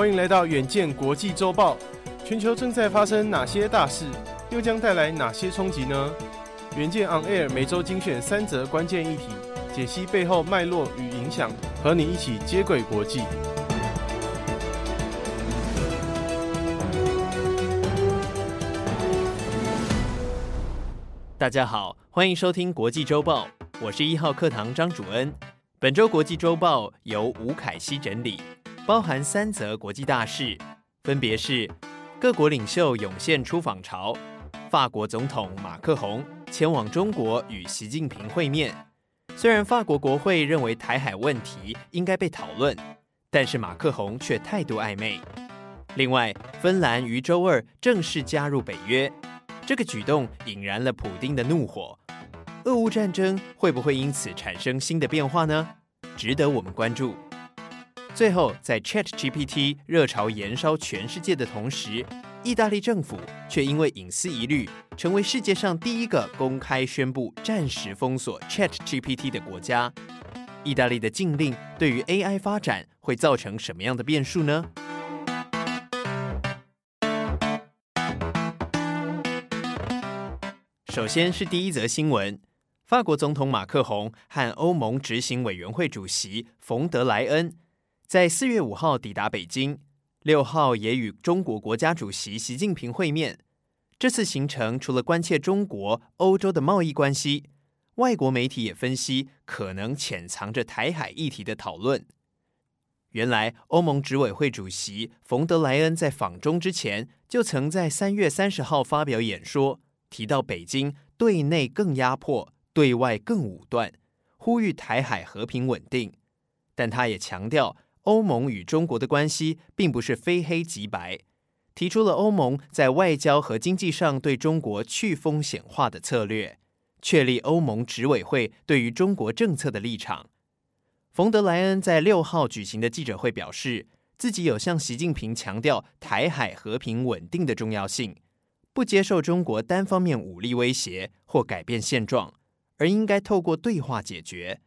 欢迎来到远见国际周报。全球正在发生哪些大事，又将带来哪些冲击呢？远见 On Air 每周精选三则关键议题，解析背后脉络与影响，和你一起接轨国际。大家好，欢迎收听国际周报，我是一号课堂张主恩。本周国际周报由吴凯熙整理，包含三则国际大事，分别是。各国领袖涌现出访潮，法国总统马克宏前往中国与习近平会面。虽然法国国会认为台海问题应该被讨论，但是马克宏却态度暧昧。另外，芬兰于周二正式加入北约，这个举动引燃了普丁的怒火。俄乌战争会不会因此产生新的变化呢？值得我们关注。最后，在 ChatGPT 热潮延烧全世界的同时，意大利政府却因为隐私疑虑，成为世界上第一个公开宣布暂时封锁 ChatGPT 的国家。意大利的禁令对于 AI 发展会造成什么样的变数呢？首先是第一则新闻：法国总统马克宏和欧盟执行委员会主席冯德莱恩。在四月五号抵达北京，六号也与中国国家主席习近平会面。这次行程除了关切中国、欧洲的贸易关系，外国媒体也分析可能潜藏着台海议题的讨论。原来，欧盟执委会主席冯德莱恩在访中之前，就曾在三月三十号发表演说，提到北京对内更压迫，对外更武断，呼吁台海和平稳定。但他也强调。欧盟与中国的关系并不是非黑即白，提出了欧盟在外交和经济上对中国去风险化的策略，确立欧盟执委会对于中国政策的立场。冯德莱恩在六号举行的记者会表示，自己有向习近平强调台海和平稳定的重要性，不接受中国单方面武力威胁或改变现状，而应该透过对话解决。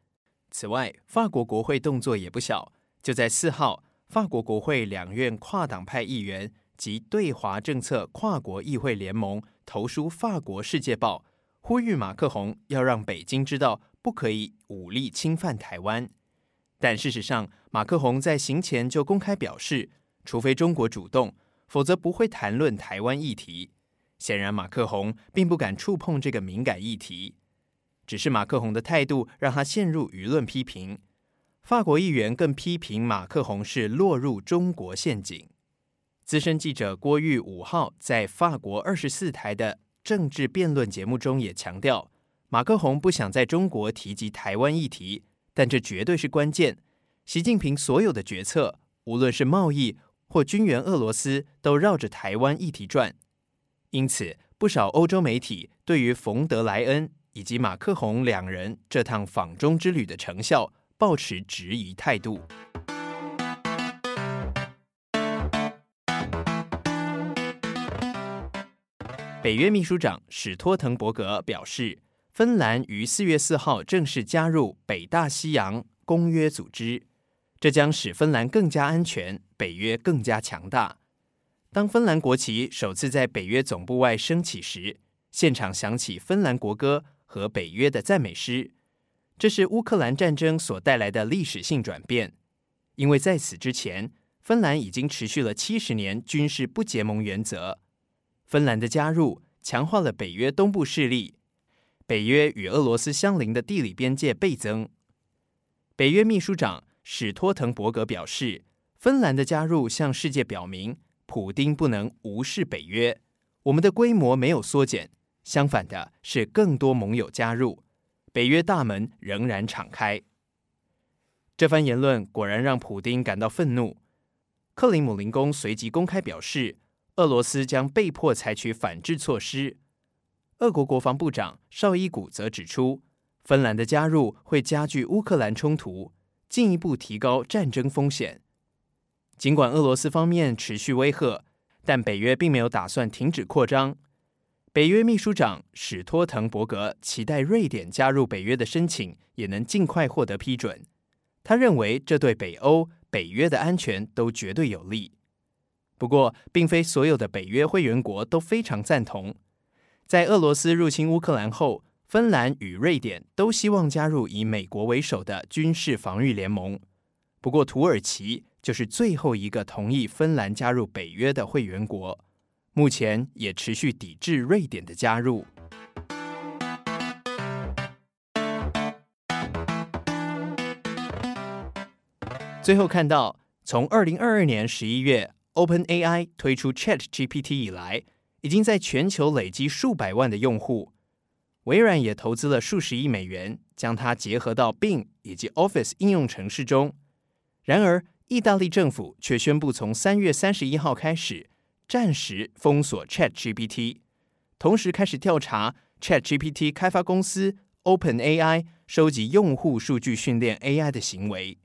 此外，法国国会动作也不小。就在四号，法国国会两院跨党派议员及对华政策跨国议会联盟投书法国《世界报》，呼吁马克宏要让北京知道不可以武力侵犯台湾。但事实上，马克宏在行前就公开表示，除非中国主动，否则不会谈论台湾议题。显然，马克宏并不敢触碰这个敏感议题，只是马克宏的态度让他陷入舆论批评。法国议员更批评马克宏是落入中国陷阱。资深记者郭玉五号在法国二十四台的政治辩论节目中也强调，马克宏不想在中国提及台湾议题，但这绝对是关键。习近平所有的决策，无论是贸易或军援俄罗斯，都绕着台湾议题转。因此，不少欧洲媒体对于冯德莱恩以及马克宏两人这趟访中之旅的成效，抱持质疑态度。北约秘书长史托滕伯格表示，芬兰于四月四号正式加入北大西洋公约组织，这将使芬兰更加安全，北约更加强大。当芬兰国旗首次在北约总部外升起时，现场响起芬兰国歌和北约的赞美诗。这是乌克兰战争所带来的历史性转变，因为在此之前，芬兰已经持续了七十年军事不结盟原则。芬兰的加入强化了北约东部势力，北约与俄罗斯相邻的地理边界倍增。北约秘书长史托滕伯格表示，芬兰的加入向世界表明，普丁不能无视北约，我们的规模没有缩减，相反的是更多盟友加入。北约大门仍然敞开。这番言论果然让普丁感到愤怒。克里姆林宫随即公开表示，俄罗斯将被迫采取反制措施。俄国国防部长绍伊古则指出，芬兰的加入会加剧乌克兰冲突，进一步提高战争风险。尽管俄罗斯方面持续威吓，但北约并没有打算停止扩张。北约秘书长史托滕伯格期待瑞典加入北约的申请也能尽快获得批准。他认为这对北欧、北约的安全都绝对有利。不过，并非所有的北约会员国都非常赞同。在俄罗斯入侵乌克兰后，芬兰与瑞典都希望加入以美国为首的军事防御联盟。不过，土耳其就是最后一个同意芬兰加入北约的会员国，目前也持续抵制瑞典的加入。最后看到，从二零二二年十一月 OpenAI 推出 ChatGPT 以来，已经在全球累积数百万的用户。微软也投资了数十亿美元，将它结合到 Bing 以及 Office 应用程式中。然而，意大利政府却宣布从三月三十一号开始暂时封锁 ChatGPT，同时开始调查 ChatGPT 开发公司 OpenAI 收集用户数据训练 AI 的行为。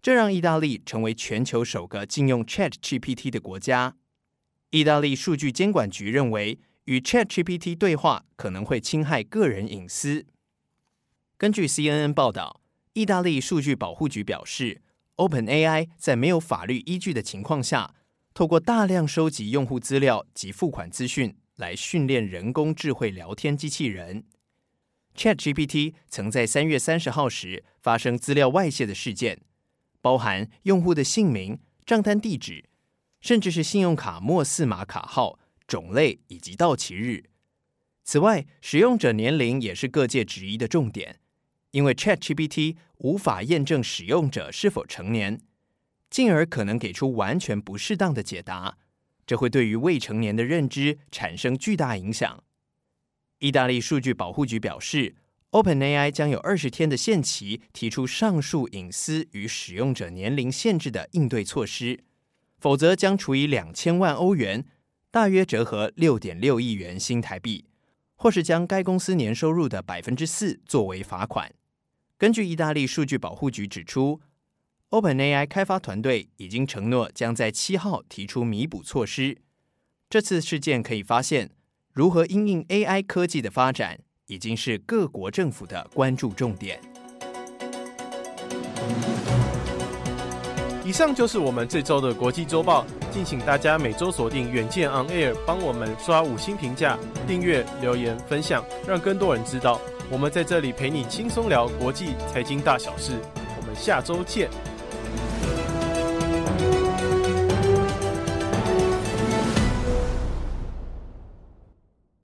这让意大利成为全球首个禁用 ChatGPT 的国家。意大利数据监管局认为，与 ChatGPT 对话可能会侵害个人隐私。根据 CNN 报道，意大利数据保护局表示，OpenAI 在没有法律依据的情况下，透过大量收集用户资料及付款资讯来训练人工智慧聊天机器人。ChatGPT 曾在三月三十号时发生资料外泄的事件，包含用户的姓名、账单地址，甚至是信用卡末四码卡号。种类以及到期日。此外，使用者年龄也是各界质疑的重点，因为 ChatGPT 无法验证使用者是否成年，进而可能给出完全不适当的解答，这会对于未成年的认知产生巨大影响。意大利数据保护局表示，OpenAI 将有二十天的限期提出上述隐私与使用者年龄限制的应对措施，否则将处以两千万欧元。大约折合六点六亿元新台币，或是将该公司年收入的百分之四作为罚款。根据意大利数据保护局指出，OpenAI 开发团队已经承诺将在七号提出弥补措施。这次事件可以发现，如何因应 AI 科技的发展，已经是各国政府的关注重点。以上就是我们这周的国际周报，敬请大家每周锁定远见 On Air，帮我们刷五星评价、订阅、留言、分享，让更多人知道我们在这里陪你轻松聊国际财经大小事。我们下周见。